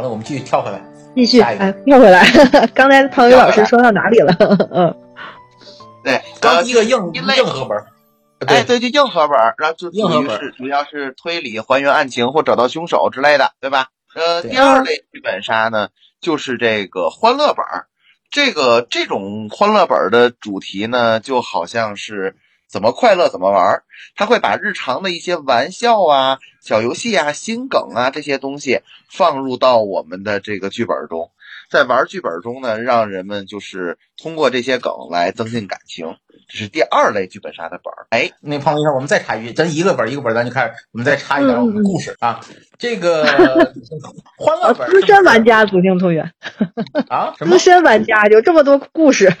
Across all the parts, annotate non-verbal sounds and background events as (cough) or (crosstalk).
好了，我们继续跳回来。继续，哎，跳回来。(laughs) 刚才唐宇老师说到哪里了？(laughs) 嗯，对，刚第一个硬硬核本儿，哎，对，就硬核本儿，然后就于是主要是推理、还原案情或找到凶手之类的，对吧？呃，第二类剧本杀呢，就是这个欢乐本儿。这个这种欢乐本儿的主题呢，就好像是怎么快乐怎么玩儿，他会把日常的一些玩笑啊、小游戏啊、心梗啊这些东西放入到我们的这个剧本中，在玩剧本中呢，让人们就是通过这些梗来增进感情。这是第二类剧本杀的本儿。哎，那胖子，一会儿我们再插一句，咱一个本儿一个本儿，咱就开始，我们再插一点嗯我们的故事啊。这个 (laughs) 欢乐呃本儿资深玩家祖姓同学，啊？(laughs) 什么资？深玩家有这么多故事，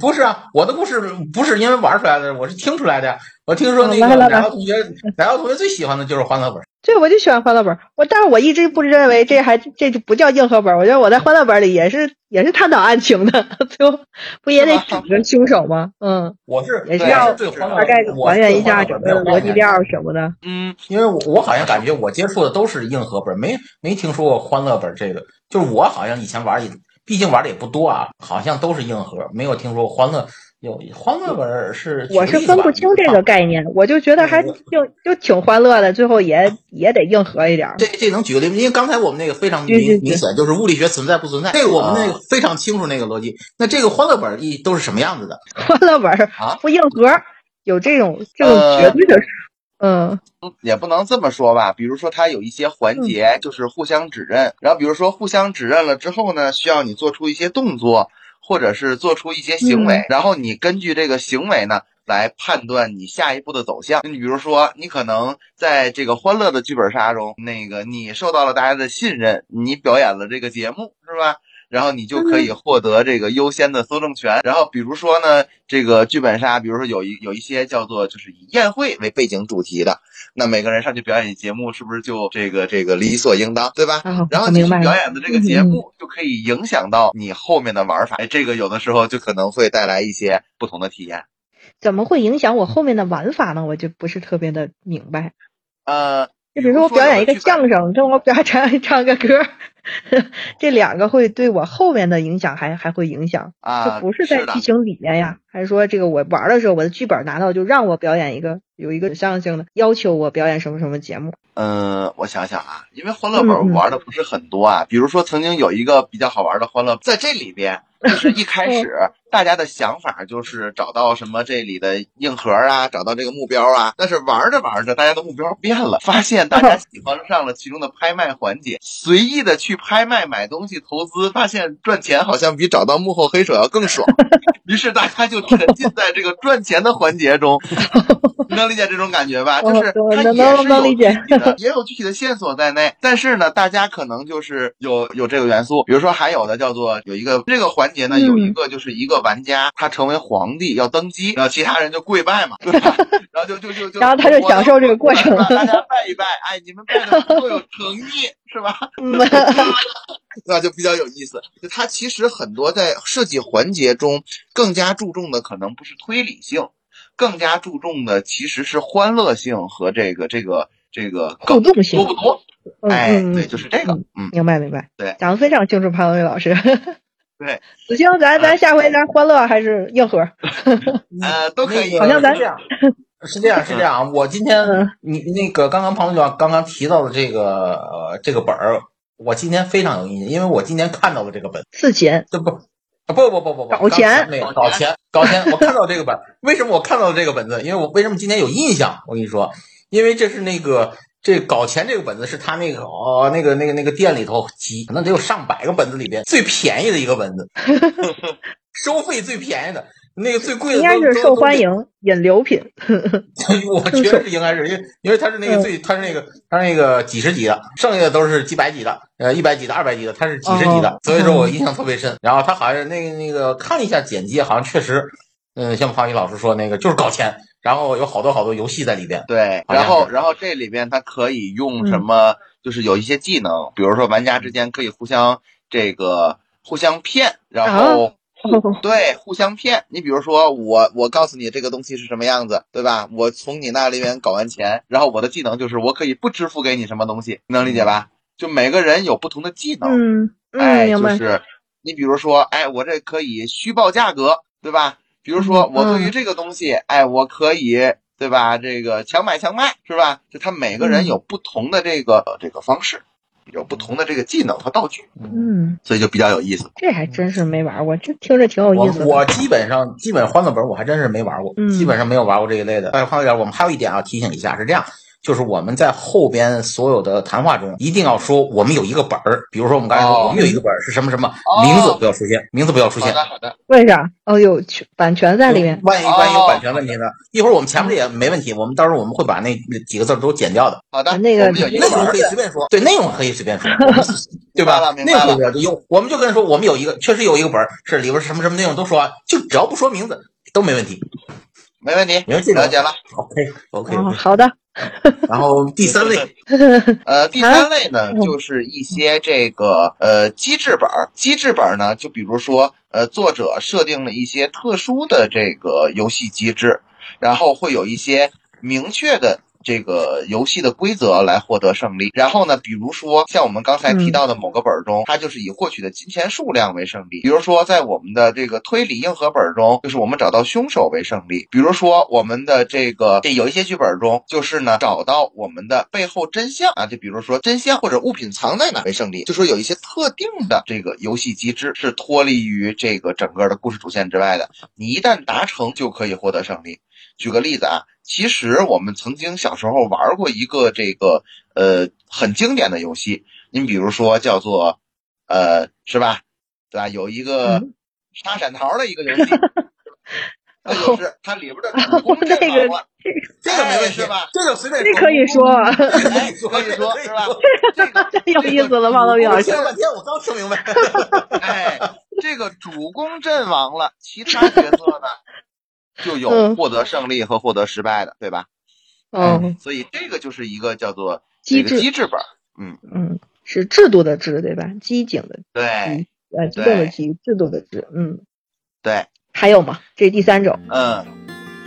不是啊，我的故事不是因为玩出来的，我是听出来的呀。我听说那个哦来来来奶酪同学，奶酪同学最喜欢的就是欢乐本儿。对，我就喜欢欢乐本。我但是我一直不认为这还这就不叫硬核本。我觉得我在欢乐本里也是也是探讨案情的，(laughs) 最后不也得指个凶手吗？嗯，我是也是要大概还原一下整个逻辑链儿什么的。嗯，因为我我好像感觉我接触的都是硬核本，没没听说过欢乐本这个。就是我好像以前玩也，毕竟玩的也不多啊，好像都是硬核，没有听说过欢乐有欢乐本是。我是分不清这个概念，我就觉得还挺就挺欢乐的，最后也也得硬核一点儿。这这能举个例子？因为刚才我们那个非常明明显，就是物理学存在不存在，这个我们那个非常清楚那个逻辑。那这个欢乐本一都是什么样子的？(laughs) 欢乐本儿啊不硬核，有这种这种呃绝对的，嗯也不能这么说吧。比如说，它有一些环节就是互相指认，然后比如说互相指认了之后呢，需要你做出一些动作，或者是做出一些行为，然后你根据这个行为呢。来判断你下一步的走向。你比如说，你可能在这个欢乐的剧本杀中，那个你受到了大家的信任，你表演了这个节目，是吧？然后你就可以获得这个优先的搜证权。然后比如说呢，这个剧本杀，比如说有一有一些叫做就是以宴会为背景主题的，那每个人上去表演节目，是不是就这个这个理所应当，对吧？啊，然后你去。表演的这个节目就可以影响到你后面的玩法，哎，这个有的时候就可能会带来一些不同的体验。怎么会影响我后面的玩法呢？我就不是特别的明白。呃，就比如说我表演一个相声，跟我表演唱 (laughs) 唱个歌，(laughs) 这两个会对我后面的影响还还会影响，啊，就不是在剧情里面呀，还是说这个我玩的时候，我的剧本拿到就让我表演一个有一个指向性的要求我表演什么什么节目？嗯，我想想啊，因为欢乐本嗯嗯玩的不是很多啊，比如说曾经有一个比较好玩的欢乐，在这里边就是一开始大家的想法就是找到什么这里的硬核啊，(laughs) 找到这个目标啊，但是玩着玩着，大家的目标变了，发现大家喜欢上了其中的拍卖环节，随意的去拍卖买东西投资，发现赚钱好像比找到幕后黑手要更爽，(laughs) 于是大家就沉浸在这个赚钱的环节中。(laughs) 你能理解这种感觉吧？就是我它能也是有具体的，也有具体的线索在内。但是呢，大家可能就是有有这个元素，比如说还有的叫做有一个这个环节呢，嗯有一个就是一个玩家他成为皇帝要登基，然后其他人就跪拜嘛，对吧？然后就就就就，然后他就享受这个过程了大家拜一拜，哎，你们拜的不够有诚意，是吧？嗯 (laughs) 那就比较有意思。就它其实很多在设计环节中更加注重的可能不是推理性，更加注重的其实是欢乐性和这个这个这个互动性多不多？嗯哎，嗯对，就是这个，嗯，明白明白，对讲的非常清楚，潘文伟老师。对，子星，咱咱下回咱欢乐还是硬核？呃，都可以。(laughs) 好像咱 (laughs) 是这样，是这样，是这样啊。我今天嗯你那个刚刚庞队长刚刚提到的这个呃这个本儿，我今天非常有印象，因为我今天看到了这个本，四钱，这不。不不不不不，搞钱没有搞钱搞钱！我看到这个本，为什么我看到了这个本子？因为我为什么今天有印象？我跟你说，因为这是那个这搞钱这个本子是他那个哦那个那个那个店里头几可能得有上百个本子里边最便宜的一个本子，(laughs) 收费最便宜的。那个最贵的应该都是受欢。迎引流品。(laughs) 都我觉得是应该是，因为因为他是那嗯个最，他是那个他是那个几十级的，剩下的都是几百级的，呃，一百级的、二百级的，他是几十级的哦，所以说我印象特别深。然后他好像那个那个看了一下简介，好像确实，嗯，像庞宇老师说那个就是搞钱，然后有好多好多游戏在里边。对，然后然后这里边它可以用嗯什么？就是有一些技能，比如说玩家之间可以互相这个互相骗，然后哦对互相骗。你比如说我我告诉你这个东西是什么样子，对吧？我从你那里面搞完钱，然后我的技能就是我可以不支付给你什么东西，能理解吧？就每个人有不同的技能，嗯哎。就是你比如说，哎，我这可以虚报价格，对吧？比如说嗯我对于这个东西，哎，我可以，对吧？这个强买强卖，是吧？就他每个人嗯有不同的这个、这个方式，有不同的这个技能和道具，嗯，所以就比较有意思。这还真是没玩过，这听着挺有意思的。我基本上基本欢乐本我还真是没玩过，嗯基本上没有玩过这一类的。哎，欢乐点，我们还有一点要提醒一下，是这样。就是我们在后边所有的谈话中，一定要说我们有一个本儿，比如说我们刚才说哦我们有一个本儿是什么什么，哦名字不要出现，名字不要出现。好的，为啥？哦，有权版权在里面。万一万一有版权问题呢？一会儿我们前面这也没问题，我们到时候我们会把那几个字都剪掉的。好的，那个内容可以随便说，对内容可以随便说，对吧？内明白了容可以说有，我们就跟人说我们有一个，确实有一个本儿是里边什么什么内容都说完，就只要不说名字都没问题。没问题，你们这个了解了。OK OK，哦，好的。(laughs) 然后第三类，(laughs) 呃，第三类呢，嗯就是一些这个呃机制本儿。机制本儿呢，就比如说呃，作者设定了一些特殊的这个游戏机制，然后会有一些明确的。这个游戏的规则来获得胜利，然后呢，比如说像我们刚才提到的某个本儿中，它就是以获取的金钱数量为胜利。比如说在我们的这个推理硬核本儿中，就是我们找到凶手为胜利。比如说我们的这个这有一些剧本中，就是呢找到我们的背后真相啊，就比如说真相或者物品藏在哪为胜利。就说有一些特定的这个游戏机制是脱离于这个整个的故事主线之外的，你一旦达成就可以获得胜利。举个例子啊，其实我们曾经小时候玩过一个这个呃很经典的游戏，您比如说叫做呃是吧，对吧？有一个嗯杀闪桃的一个游戏，(laughs) 那就是它里边的主攻阵那个亡了，这个没问题吧？这个随便这可以说，哎，可 (laughs) 可以说是吧？这个 (laughs) 太有意思了，王老我师老师。听了半天，我刚听明白。哎，这个主攻阵亡了，其他角色呢就有嗯获得胜利和获得失败的，对吧？嗯所以这个就是一个叫做机制机制本儿，嗯，嗯，是制度的制，对吧？机警的对呃，机动的机，制度的制。嗯，对，还有吗？这是第三种。嗯，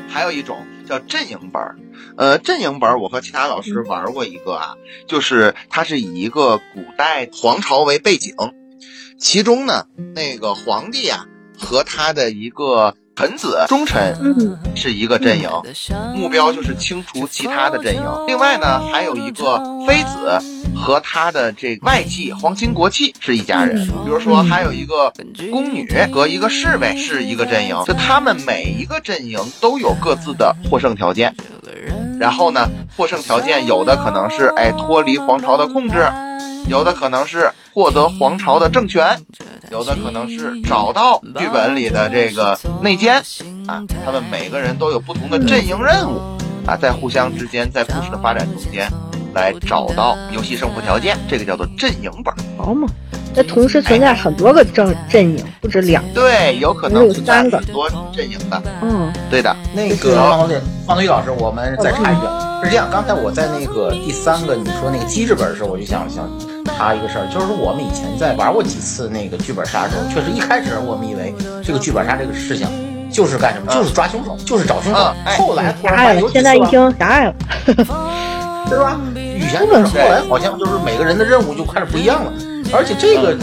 还有一种叫阵营本儿，呃，阵营本儿我和其他老师玩过一个啊，就是它是以一个古代皇朝为背景，其中呢那个皇帝啊、和他的一个臣子忠臣嗯是一个阵营，目标就是清除其他的阵营。另外呢，还有一个妃子和他的这个外戚皇亲国戚是一家人。比如说，还有一个宫女和一个侍卫是一个阵营，就他们每一个阵营都有各自的获胜条件。然后呢，获胜条件有的可能是哎脱离皇朝的控制，有的可能是获得皇朝的政权，有的可能是找到剧本里的这个内奸啊。他们每个人都有不同的阵营任务啊，在互相之间，在故事的发展中间来找到游戏胜负条件，这个叫做阵营本。好嘛，那同时存在很多个阵阵营，不止两。对，有可能存在很多阵营的。嗯对的，那个方方同学老师，我们再插一句，是这样，刚才我在那个第三个你说那个机制本的时候，我就想想插一个事儿，就是说我们以前在玩过几次那个剧本杀的时候，确实一开始我们以为这个剧本杀这个事情就是干什么，就是抓凶手，就是找凶手后来突然狭隘了，发现有几现在一听狭隘了。(laughs) 对吧？以前就是后来好像就是每个人的任务就开始不一样了，而且这个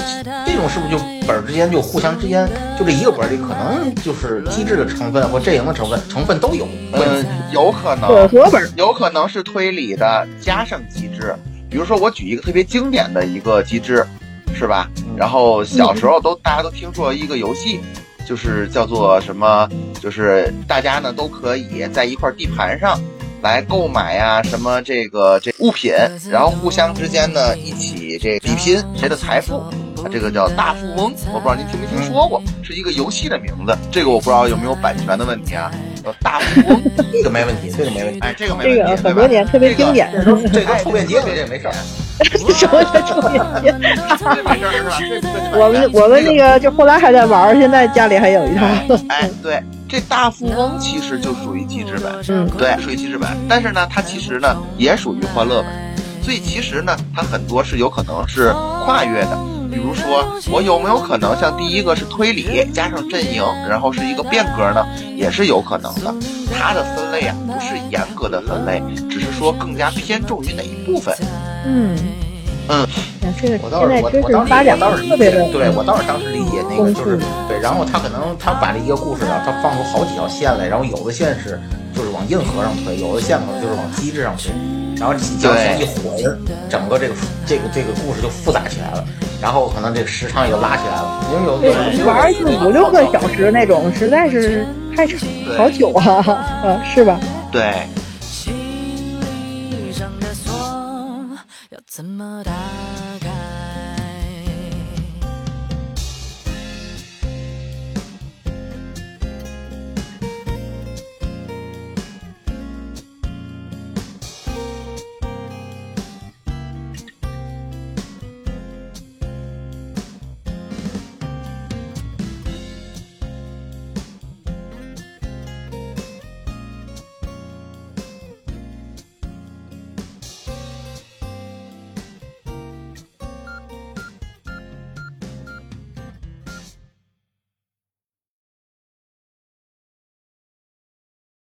这种是不是就本之间就互相之间就这一个本里可能就是机制的成分或阵营的成分成分都有。嗯，有可能混合本，有可能是推理的加上机制，比如说我举一个特别经典的一个机制，是吧？然后小时候都大家都听说一个游戏，就是叫做什么，就是大家呢都可以在一块地盘上来购买呀、什么这个这物品，然后互相之间呢一起这比拼谁的财富。这个叫大富翁，我不知道您听没听说过，是一个游戏的名字。这个我不知道有没有版权的问题啊。叫大富翁，(laughs) 这个没问题，这个没问题。哎，这个没这问题，个很多年特别经典。这这都臭便街里这没事儿。(laughs) 什么叫臭便街？这没事儿是吧？我们我们那个就后来还在玩儿，现在家里还有一套。(laughs) 哎，对，这大富翁其实就属于机制本，嗯，对，属于机制本。但是呢，它其实呢也属于欢乐本，所以其实呢，它很多是有可能是跨越的。比如说，我有没有可能像第一个是推理加上阵营，然后是一个变革呢？也是有可能的。它的分类啊，不是严格的分类，只是说更加偏重于哪一部分。嗯嗯，这个我倒是现在知我我当时我倒是理特别的，解，对我倒是当时理解那个就是对，然后他可能他把这一个故事啊，他放出好几条线来，然后有的线是就是往硬核上推，有的线可能就是往机制上推，然后几条线一混，整个这个这个这个故事就复杂起来了，然后可能这个时长也就拉起来了，因为有有有玩儿就五六个小时那种，实在是太长，好久啊，呃，(laughs) 是吧？对。心上的锁要怎么打